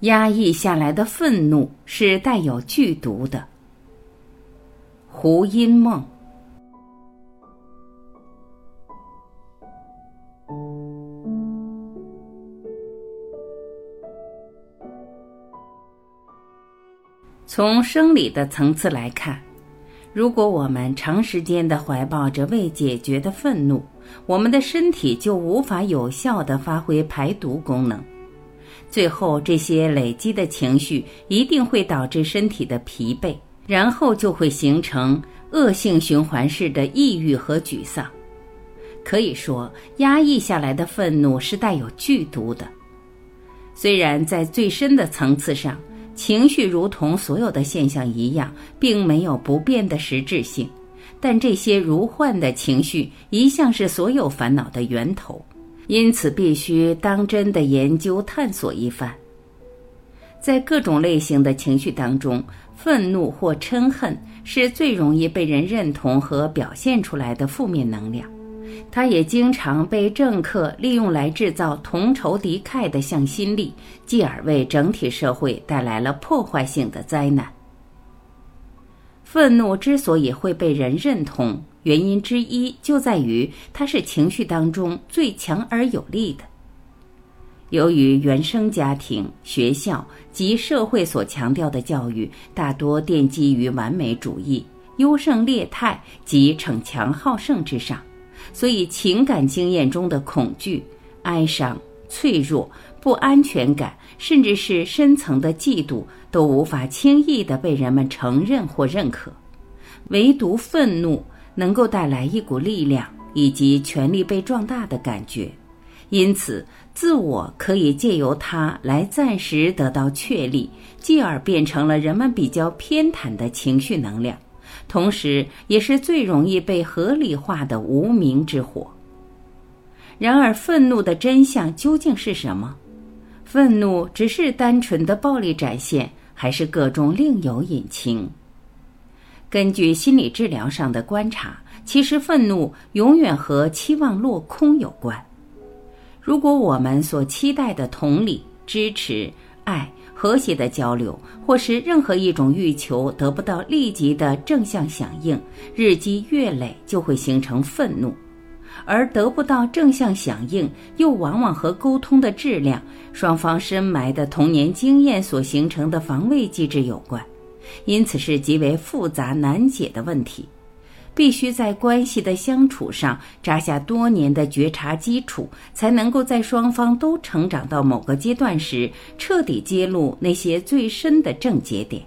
压抑下来的愤怒是带有剧毒的。胡因梦。从生理的层次来看，如果我们长时间的怀抱着未解决的愤怒，我们的身体就无法有效的发挥排毒功能。最后，这些累积的情绪一定会导致身体的疲惫，然后就会形成恶性循环式的抑郁和沮丧。可以说，压抑下来的愤怒是带有剧毒的。虽然在最深的层次上，情绪如同所有的现象一样，并没有不变的实质性，但这些如幻的情绪一向是所有烦恼的源头，因此必须当真的研究探索一番。在各种类型的情绪当中，愤怒或嗔恨是最容易被人认同和表现出来的负面能量。它也经常被政客利用来制造同仇敌忾的向心力，继而为整体社会带来了破坏性的灾难。愤怒之所以会被人认同，原因之一就在于它是情绪当中最强而有力的。由于原生家庭、学校及社会所强调的教育大多奠基于完美主义、优胜劣汰及逞强好胜之上。所以，情感经验中的恐惧、哀伤、脆弱、不安全感，甚至是深层的嫉妒，都无法轻易的被人们承认或认可。唯独愤怒能够带来一股力量，以及权力被壮大的感觉。因此，自我可以借由它来暂时得到确立，继而变成了人们比较偏袒的情绪能量。同时，也是最容易被合理化的无名之火。然而，愤怒的真相究竟是什么？愤怒只是单纯的暴力展现，还是各种另有隐情？根据心理治疗上的观察，其实愤怒永远和期望落空有关。如果我们所期待的同理、支持、爱，和谐的交流，或是任何一种欲求得不到立即的正向响应，日积月累就会形成愤怒，而得不到正向响应，又往往和沟通的质量、双方深埋的童年经验所形成的防卫机制有关，因此是极为复杂难解的问题。必须在关系的相处上扎下多年的觉察基础，才能够在双方都成长到某个阶段时，彻底揭露那些最深的症结点。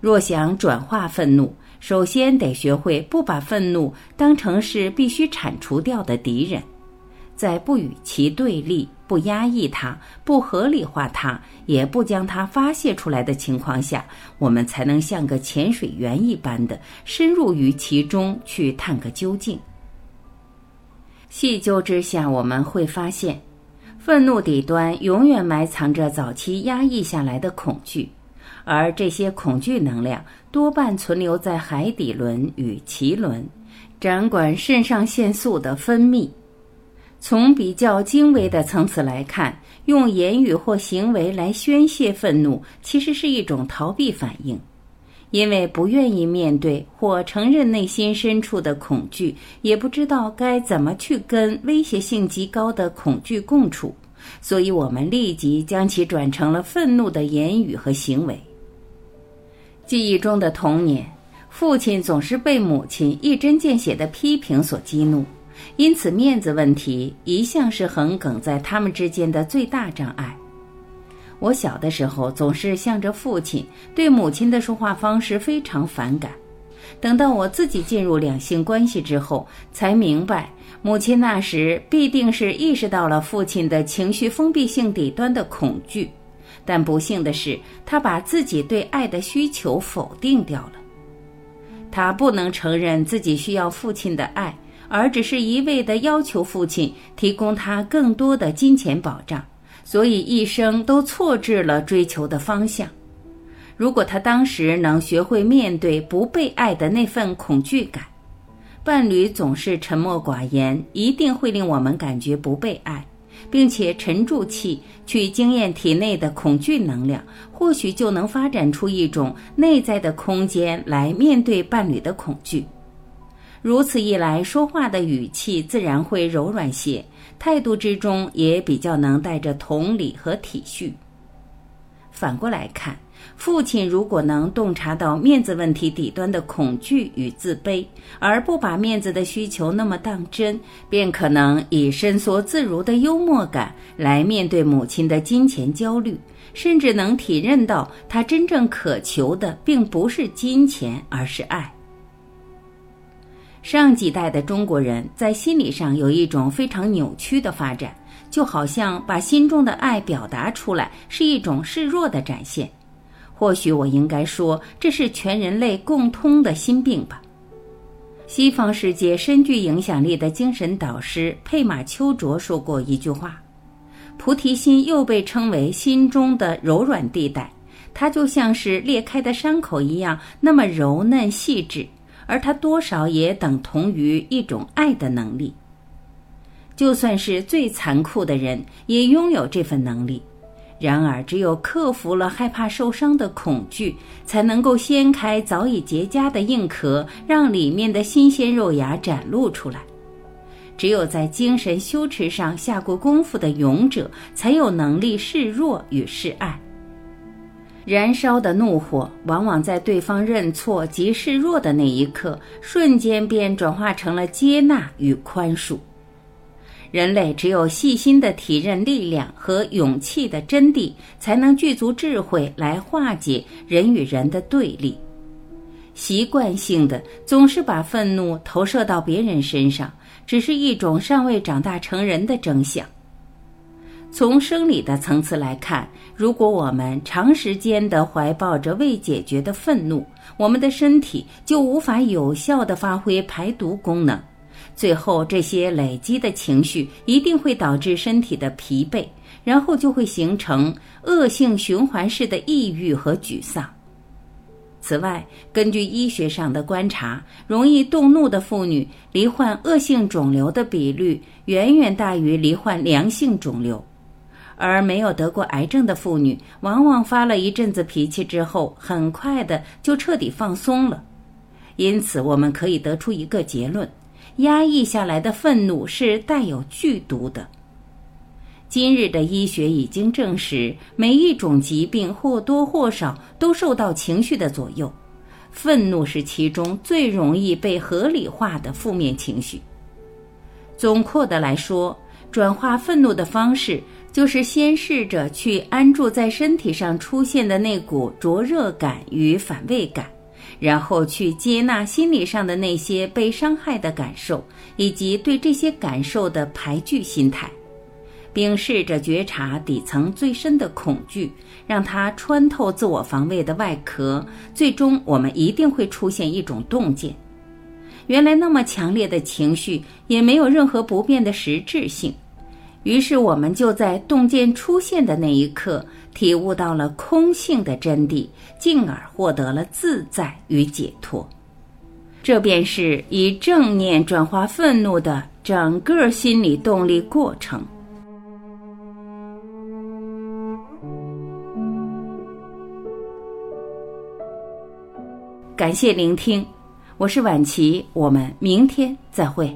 若想转化愤怒，首先得学会不把愤怒当成是必须铲除掉的敌人。在不与其对立、不压抑它、不合理化它、也不将它发泄出来的情况下，我们才能像个潜水员一般的深入于其中去探个究竟。细究之下，我们会发现，愤怒底端永远埋藏着早期压抑下来的恐惧，而这些恐惧能量多半存留在海底轮与脐轮，掌管肾上腺素的分泌。从比较精微的层次来看，用言语或行为来宣泄愤怒，其实是一种逃避反应，因为不愿意面对或承认内心深处的恐惧，也不知道该怎么去跟威胁性极高的恐惧共处，所以我们立即将其转成了愤怒的言语和行为。记忆中的童年，父亲总是被母亲一针见血的批评所激怒。因此，面子问题一向是横梗在他们之间的最大障碍。我小的时候总是向着父亲，对母亲的说话方式非常反感。等到我自己进入两性关系之后，才明白，母亲那时必定是意识到了父亲的情绪封闭性底端的恐惧，但不幸的是，他把自己对爱的需求否定掉了。他不能承认自己需要父亲的爱。而只是一味的要求父亲提供他更多的金钱保障，所以一生都错置了追求的方向。如果他当时能学会面对不被爱的那份恐惧感，伴侣总是沉默寡言，一定会令我们感觉不被爱，并且沉住气去经验体内的恐惧能量，或许就能发展出一种内在的空间来面对伴侣的恐惧。如此一来，说话的语气自然会柔软些，态度之中也比较能带着同理和体恤。反过来看。父亲如果能洞察到面子问题底端的恐惧与自卑，而不把面子的需求那么当真，便可能以伸缩自如的幽默感来面对母亲的金钱焦虑，甚至能体认到他真正渴求的并不是金钱，而是爱。上几代的中国人在心理上有一种非常扭曲的发展，就好像把心中的爱表达出来是一种示弱的展现。或许我应该说，这是全人类共通的心病吧。西方世界深具影响力的精神导师佩马丘卓说过一句话：“菩提心又被称为心中的柔软地带，它就像是裂开的伤口一样，那么柔嫩细致，而它多少也等同于一种爱的能力。就算是最残酷的人，也拥有这份能力。”然而，只有克服了害怕受伤的恐惧，才能够掀开早已结痂的硬壳，让里面的新鲜肉芽展露出来。只有在精神修持上下过功夫的勇者，才有能力示弱与示爱。燃烧的怒火，往往在对方认错及示弱的那一刻，瞬间便转化成了接纳与宽恕。人类只有细心的体认力量和勇气的真谛，才能具足智慧来化解人与人的对立。习惯性的总是把愤怒投射到别人身上，只是一种尚未长大成人的征象。从生理的层次来看，如果我们长时间的怀抱着未解决的愤怒，我们的身体就无法有效的发挥排毒功能。最后，这些累积的情绪一定会导致身体的疲惫，然后就会形成恶性循环式的抑郁和沮丧。此外，根据医学上的观察，容易动怒的妇女罹患恶性肿瘤的比率远远大于罹患良性肿瘤，而没有得过癌症的妇女，往往发了一阵子脾气之后，很快的就彻底放松了。因此，我们可以得出一个结论。压抑下来的愤怒是带有剧毒的。今日的医学已经证实，每一种疾病或多或少都受到情绪的左右，愤怒是其中最容易被合理化的负面情绪。总括的来说，转化愤怒的方式就是先试着去安住在身体上出现的那股灼热感与反胃感。然后去接纳心理上的那些被伤害的感受，以及对这些感受的排拒心态，并试着觉察底层最深的恐惧，让它穿透自我防卫的外壳。最终，我们一定会出现一种洞见：原来那么强烈的情绪也没有任何不变的实质性。于是，我们就在洞见出现的那一刻。体悟到了空性的真谛，进而获得了自在与解脱。这便是以正念转化愤怒的整个心理动力过程。感谢聆听，我是晚琪，我们明天再会。